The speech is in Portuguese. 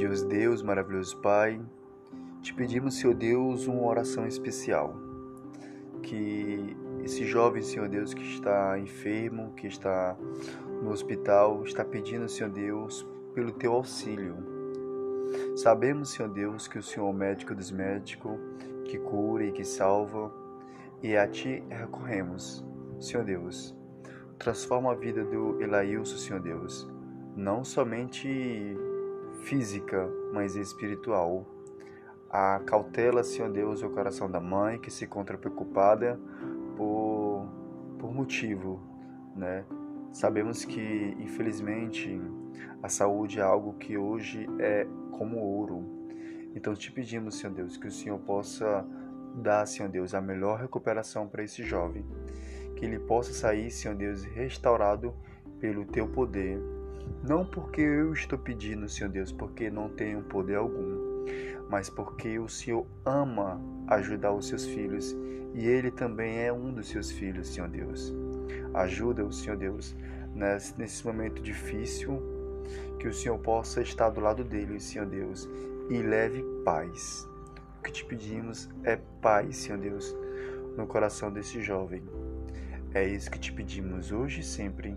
Maravilhoso Deus, maravilhoso Pai, te pedimos, Senhor Deus, uma oração especial. Que esse jovem, Senhor Deus, que está enfermo, que está no hospital, está pedindo, Senhor Deus, pelo teu auxílio. Sabemos, Senhor Deus, que o Senhor é o médico dos médicos, que cura e que salva, e a Ti recorremos, Senhor Deus. Transforma a vida do Elailson, Senhor Deus, não somente física, mas espiritual. A cautela, Senhor Deus, o coração da mãe que se encontra preocupada por, por motivo, né? Sabemos que, infelizmente, a saúde é algo que hoje é como ouro. Então te pedimos, Senhor Deus, que o Senhor possa dar, Senhor Deus, a melhor recuperação para esse jovem. Que ele possa sair, Senhor Deus, restaurado pelo teu poder. Não porque eu estou pedindo, Senhor Deus, porque não tenho poder algum, mas porque o Senhor ama ajudar os seus filhos e ele também é um dos seus filhos, Senhor Deus. Ajuda o Senhor Deus nesse momento difícil, que o Senhor possa estar do lado dele, Senhor Deus, e leve paz. O que te pedimos é paz, Senhor Deus, no coração desse jovem. É isso que te pedimos hoje e sempre,